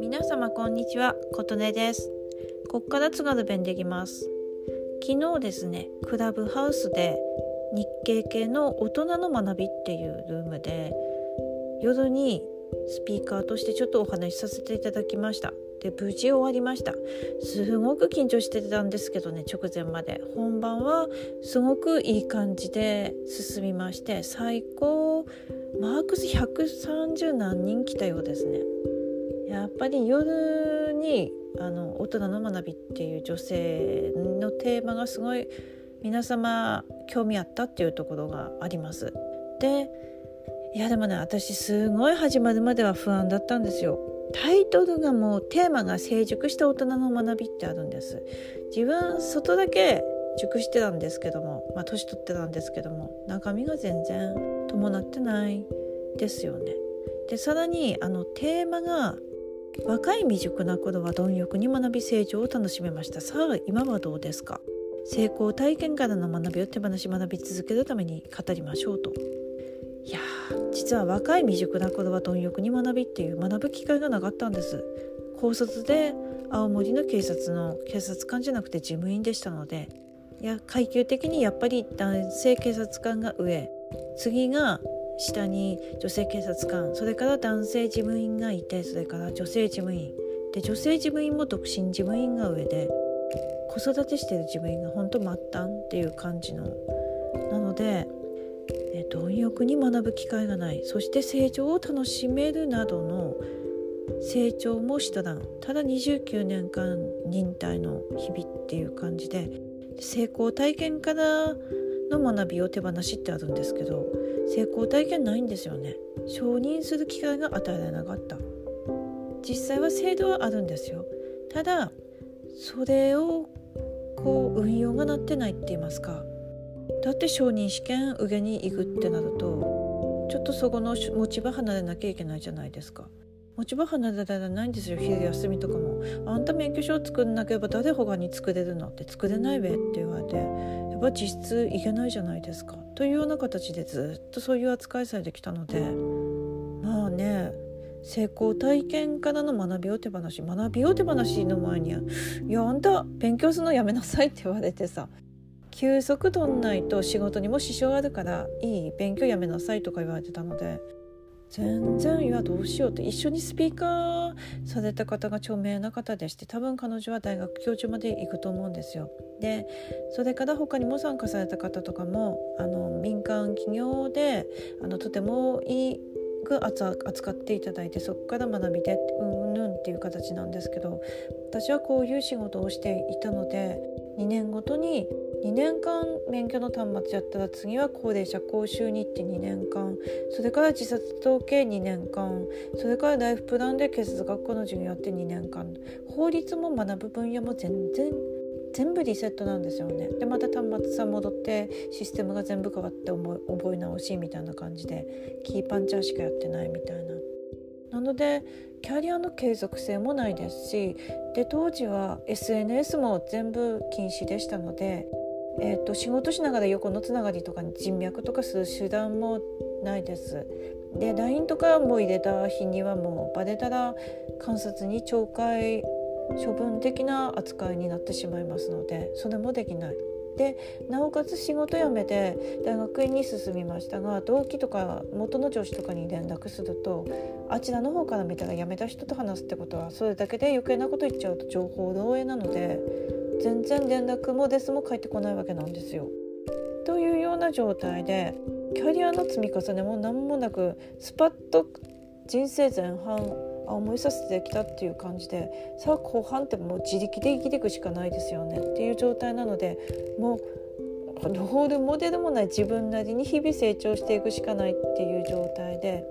皆様こんにちは琴音です。こっから津軽弁できます。昨日ですねクラブハウスで日系系の大人の学びっていうルームで夜にスピーカーとしてちょっとお話しさせていただきました。で無事終わりました。すごく緊張してたんですけどね直前まで。本番はすごくいい感じで進みまして最高マークス130何人来たようですね。やっぱり夜にあの大人の学びっていう女性のテーマがすごい皆様興味あったっていうところがあります。でいやでもね私すごい始まるまでは不安だったんですよ。タイトルがもうテーマが成熟した大人の学びってあるんです。自分外だけ熟してたんですけどもまあ年取ってたんですけども中身が全然伴ってないですよね。でさらにあのテーマが若い未熟な頃は貪欲に学び成長を楽しめました。さあ今はどうですか？成功体験からの学びを手放し学び続けるために語りましょうと。いや実は若い未熟な頃は貪欲に学びっていう学ぶ機会がなかったんです。高卒で青森の警察の警察官じゃなくて事務員でしたので。いや階級的にやっぱり男性警察官が上。次が下に女性警察官。それから男性事務員がいてそれから女性事務員。で女性事務員も独身事務員が上で子育てしてる事務員が本当末端っていう感じのなのでえ貪欲に学ぶ機会がないそして成長を楽しめるなどの成長もしたらただ29年間忍耐の日々っていう感じで成功体験からの学びを手放しってあるんですけど成功体験ないんですよね。承認する機会が与えられなかった。実際は制度はあるんですよ。ただそれをこう運用がなってないって言いますか。だって承認試験受けに行くってなるとちょっとそこの持ち場離れなきゃいけないじゃないですか。持ち場離れらないんですよ昼休みとかもあんた免許証作んなければ誰他に作れるのって作れないべって言われてやっぱ実質いけないじゃないですか。というような形でずっとそういう扱いされてきたのでまあね成功体験からの学びを手放し学びを手放しの前に「いやあんた勉強するのやめなさい」って言われてさ休息取んないと仕事にも支障あるからいい勉強やめなさいとか言われてたので全然いやどうしようって一緒にスピーカーされた方が著名な方でして多分彼女は大学教授まで行くと思うんですよ。でそれから他にも参加された方とかもあの民間企業であのとてもいいく扱っていただいてそこから学びでうんぬんっていう形なんですけど私はこういう仕事をしていたので2年ごとに2年間免許の端末やったら次は高齢者講習に行って2年間。それから自殺統計2年間。それからライフプランで警察学校の授業やって2年間。法律も学ぶ分野も全然全部リセットなんですよねでまた端末さん戻ってシステムが全部変わって覚え直しみたいな感じでキーパンチャーしかやってないみたいななのでキャリアの継続性もないですしで当時は SNS も全部禁止でしたのでえーと、仕事しながら横のつながりとかに人脈とかする手段もないです。で LINE とかも入れた日にはもうバレたら観察に懲戒処分的な扱いになってしまいますのでそれもできない。でなおかつ仕事辞めて大学院に進みましたが同期とか元の上司とかに連絡するとあちらの方から見たら辞めた人と話すってことはそれだけで余計なこと言っちゃうと情報漏洩なので全然連絡もですも返ってこないわけなんですよ。というような状態でキャリアの積み重ねも何もなくスパッと人生前半あ思いさせてきたっていう感じでさあ後半ってもう自力で生きていくしかないですよねっていう状態なのでもうロールモデルもない自分なりに日々成長していくしかないっていう状態で、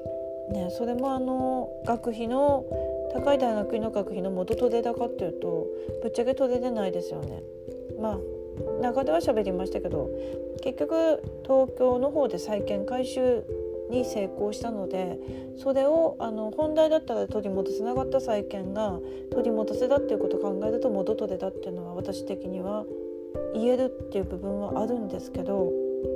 ね、それもあの学費の高い大学院の学費の元取れ高っていうとぶっちゃけ取れてないですよね。まあ中では喋りましたけど結局東京の方で債券回収に成功したのでそれをあの本来だったら取り戻せなかった債権が取り戻せたっていうことを考えると元取れたっていうのは私的には言えるっていう部分はあるんですけど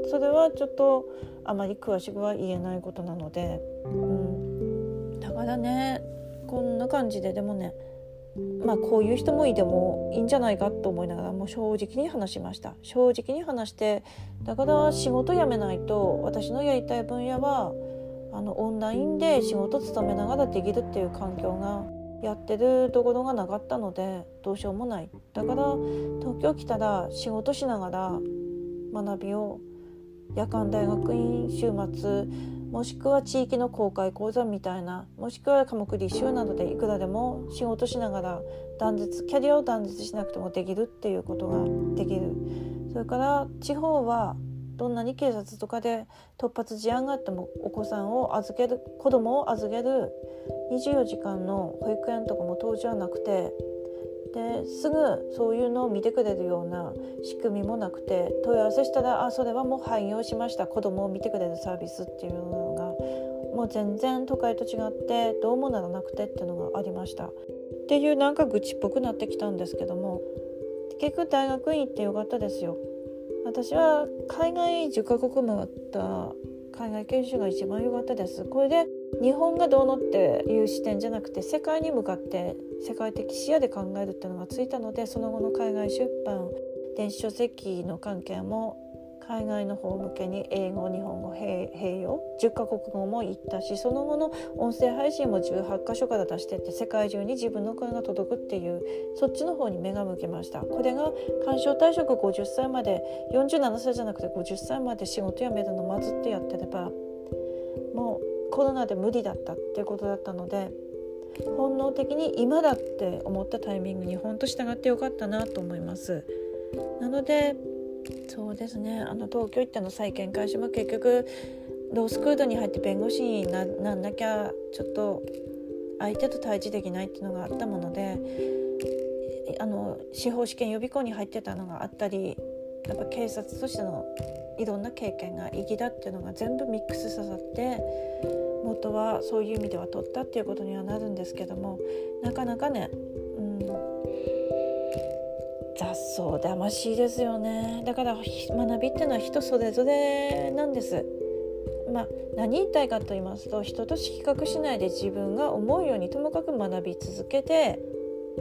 それはちょっとあまり詳しくは言えないことなので、うん、だからねこんな感じででもねまあこういう人もいてもいいんじゃないかと思いながらもう正直に話しました。正直に話してだから仕事辞めないと私のやりたい分野はあのオンラインで仕事勤めながらできるっていう環境がやってるところがなかったのでどうしようもない。だから東京来たら仕事しながら学びを夜間大学院週末もしくは地域の公開講座みたいなもしくは科目履修などでいくらでも仕事しながら断絶キャリアを断絶しなくてもできるっていうことができる。それから地方はどんなに警察とかで突発事案があってもお子さんを預ける子供を預ける24時間の保育園とかも当時はなくてですぐそういうのを見てくれるような仕組みもなくて問い合わせしたらあそれはもう廃業しました子供を見てくれるサービスっていうのがもう全然都会と違ってどうもならなくてっていうのがありました。っていうなんか愚痴っぽくなってきたんですけども結局大学院行ってよかったですよ。私は海外10カ国回った海外研修が一番良かったです。これで日本がどうのっていう視点じゃなくて世界に向かって世界的視野で考えるっていうのがついたのでその後の海外出版電子書籍の関係も海外の方向けに英語日本語併用10カ国語も行ったしその後の音声配信も18箇所から出してって世界中に自分の声が届くっていうそっちの方に目が向きました。これが鑑賞退職50歳まで47歳じゃなくて50歳まで仕事辞めるのまずってやってればもうコロナで無理だったっていうことだったので本能的に今だって思ったタイミングに本当従ってよかったなと思います。なのでそうですね。あの東京行ったの再建開始も結局ロースクールに入って弁護士になんなきゃちょっと相手と対峙できないっていうのがあったものであの司法試験予備校に入ってたのがあったりやっぱ警察としてのいろんな経験が意義だっていうのが全部ミックス刺さって元はそういう意味では取ったっていうことにはなるんですけどもなかなかね、うん、雑草だしいですよねだから学びっていうのは人それぞれなんです。まあ、何言いたいかと言いますと人と比較しないで自分が思うようにともかく学び続けて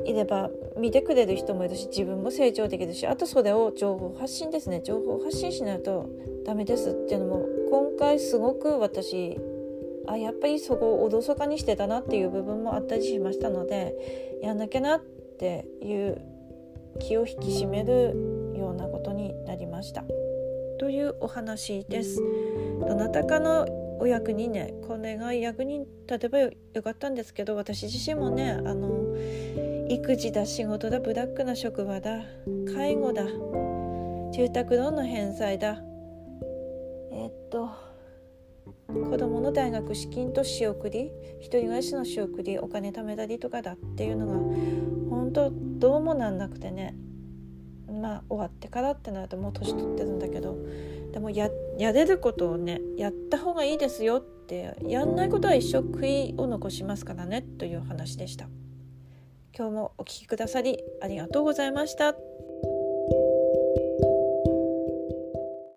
いれば見てくれる人もいるし自分も成長できるしあとそれを情報発信ですね情報発信しないとダメですっていうのも今回すごく私あやっぱりそこをおろそかにしてたなっていう部分もあったりしましたのでやんなきゃなっていう気を引き締めるようなことになりました。というお話です。どなたかのお役にねこれが役に立てばよかったんですけど私自身もねあの育児だ仕事だブラックな職場だ介護だ住宅ローンの返済だ。えっと子供の大学資金と仕送り一人暮らしの仕送りお金貯めたりとかだっていうのが本当どうもなんなくてね。まあ終わってからってなるともう年取ってるんだけどでもややれることをねやった方がいいですよってやんないことは一生悔いを残しますからねという話でした。今日もお聴きくださりありがとうございました。